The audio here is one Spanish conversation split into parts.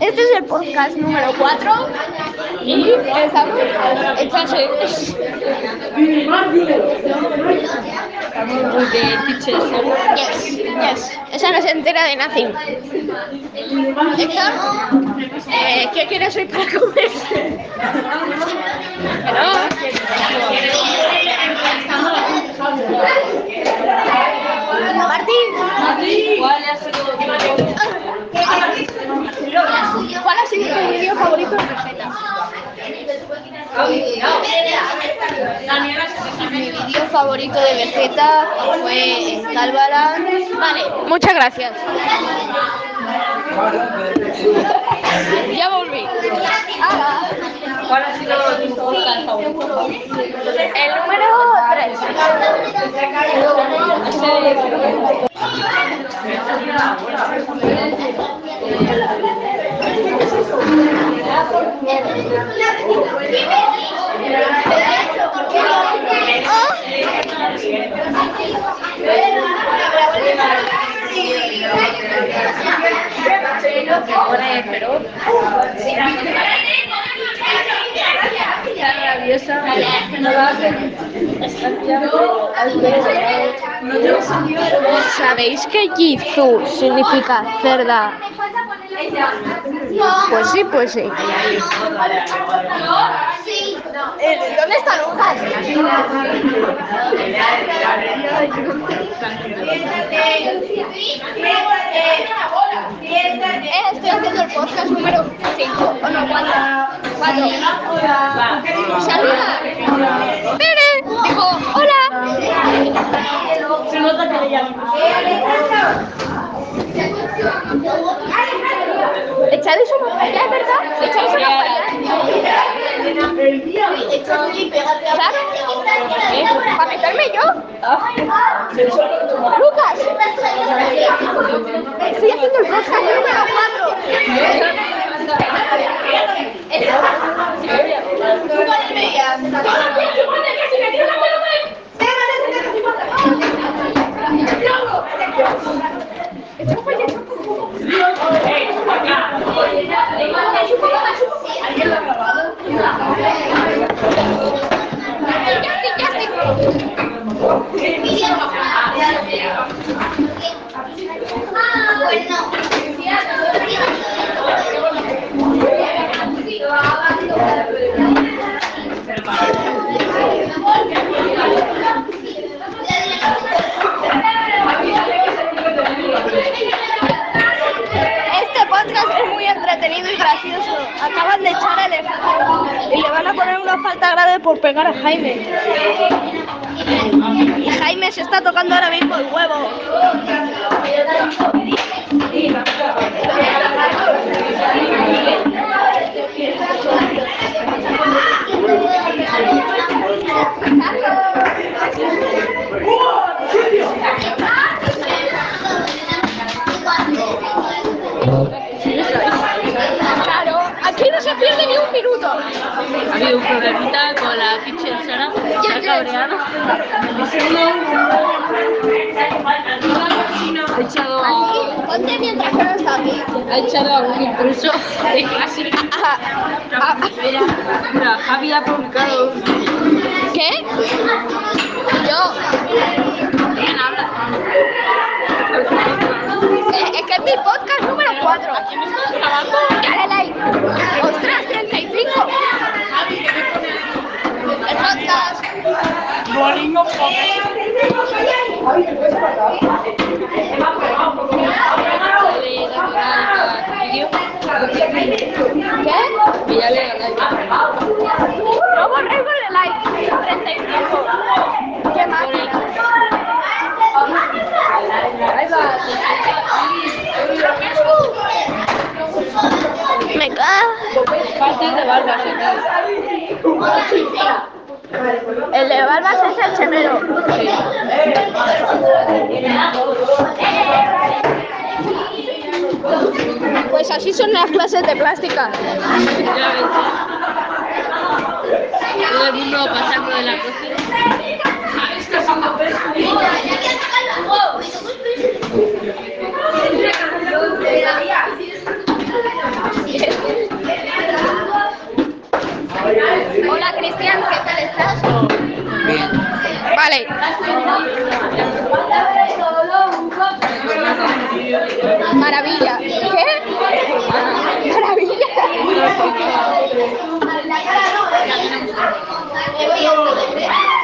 Este es el podcast número 4 y estamos de teachers. Yes, yes. Esa no se entera de nothing. Héctor, eh, ¿qué quieres hoy para comer? Hello. Martín. ¿Cuál ha sido ¿Cuál ha sido tu vídeo favorito de receta? Mi vídeo favorito de receta fue Escálvala. Vale, muchas gracias. ya volví. ¿Cuál ha sido tu podcast favorito? el número ¿Sabéis que Jitsu significa cerda? Pues sí, pues sí. ¿Dónde está Lucas? Eh, estoy haciendo el podcast número 5. O no, 4. 4. Saluda. Pere. Digo, hola. Se nota que le llaman. Echadis una paella, ¿es verdad? Claro. ¿Para meterme yo? Lucas. Estoy haciendo el podcast número 4. Este podcast es muy entretenido y gracioso. Acaban de echar al ejército y le van a poner una falta grave por pegar a Jaime. Y Jaime se está tocando ahora mismo el huevo. Ha habido un problemita con la kitchen Sara. Está cabreada. Ha echado Ponte mientras que no está aquí. ha echado a un intruso de clase. Mira, mira, Javi ha publicado. ¿Qué? Yo. ¿Quién habla? Eh, Es que es mi podcast número 4. ¿A quién estás grabando? Dale like. ¡Ostras, 35! Al vídeo. ¿Qué? Y ya le da like. No el like. 35. ¿Qué? Ahí va. Este es de Barbas, El de Barbas es el chemero. Pues así son las clases de plástica. Todo el mundo pasando de la cocina. Vale. Maravilla. ¿Qué? Maravilla. ¿Sabes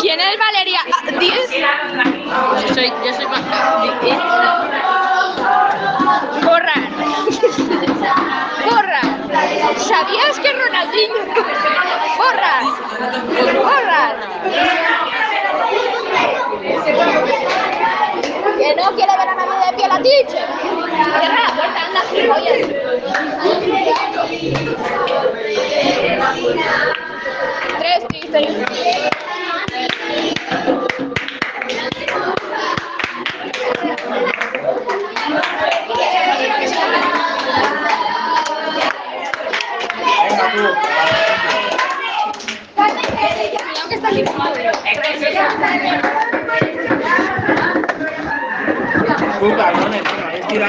¿Quién es Valeria? Ah, ¿Diez? Yo soy, yo soy más. Borrar. Borrar. ¿Sabías que Ronaldinho? Borrar. Borrar. Que no quiere ver a nadie de pie la teacher. Cierra la puerta, gilipollas. Tres tristes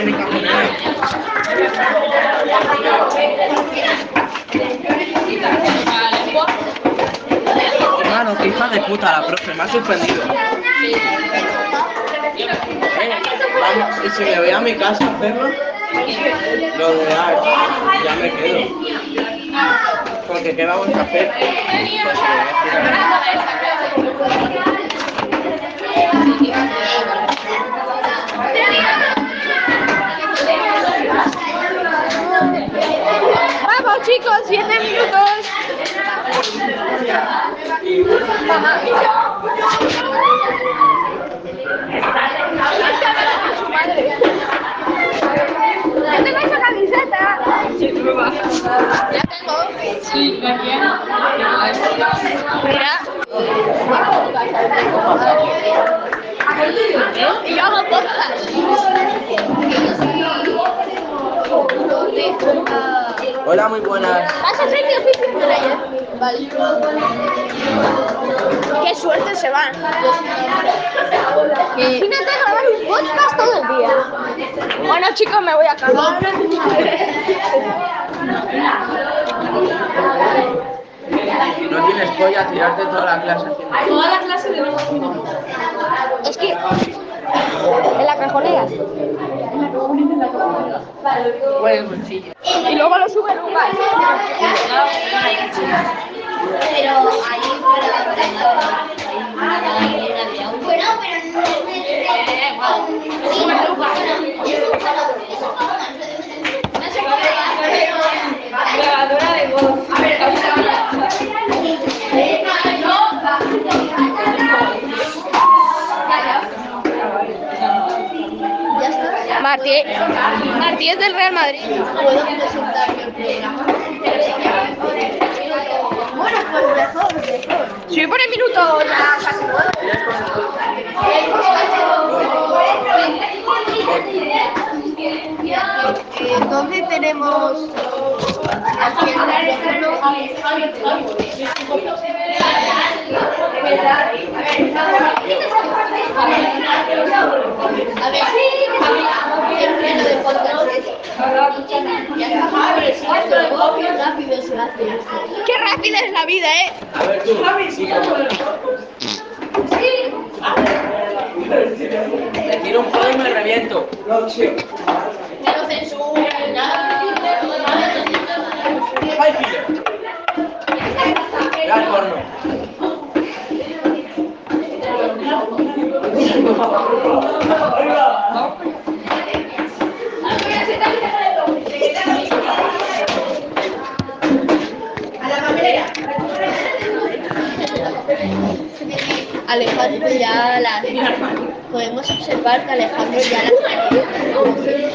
mi cajonera. Hermano, qué hija de puta la profe, me ha. Eh, vamos, y si me voy a mi casa hacerlo, lo de ya me quedo. Porque ¿qué vamos a hacer? Ya tengo. Sí, ¿la quién? Mira. Y yo hago podcast. Hola, muy buenas. ¿Vas a hacer mi de? Vale. Qué suerte se van. Imagínate grabar un podcast todo el día. Bueno chicos, me voy a No tienes polla tirarte toda la clase haciendo. Toda la clase de los Es que en la cajonera. Pues bolsillo. Y luego lo sube Lucas. Grabadora de voz. Martí, Martí es del Real Madrid. ¿Puedo presentar el programa? Bueno, pues mejor, mejor. Sí, por el minuto ya casi Entonces tenemos. Qué rápida es la vida, ¿eh? A ver tú. Te tiro un juego y me reviento. ¡Ay, pillo! Ve al porno. Alejandro ya las... Podemos observar que Alejandro ya las...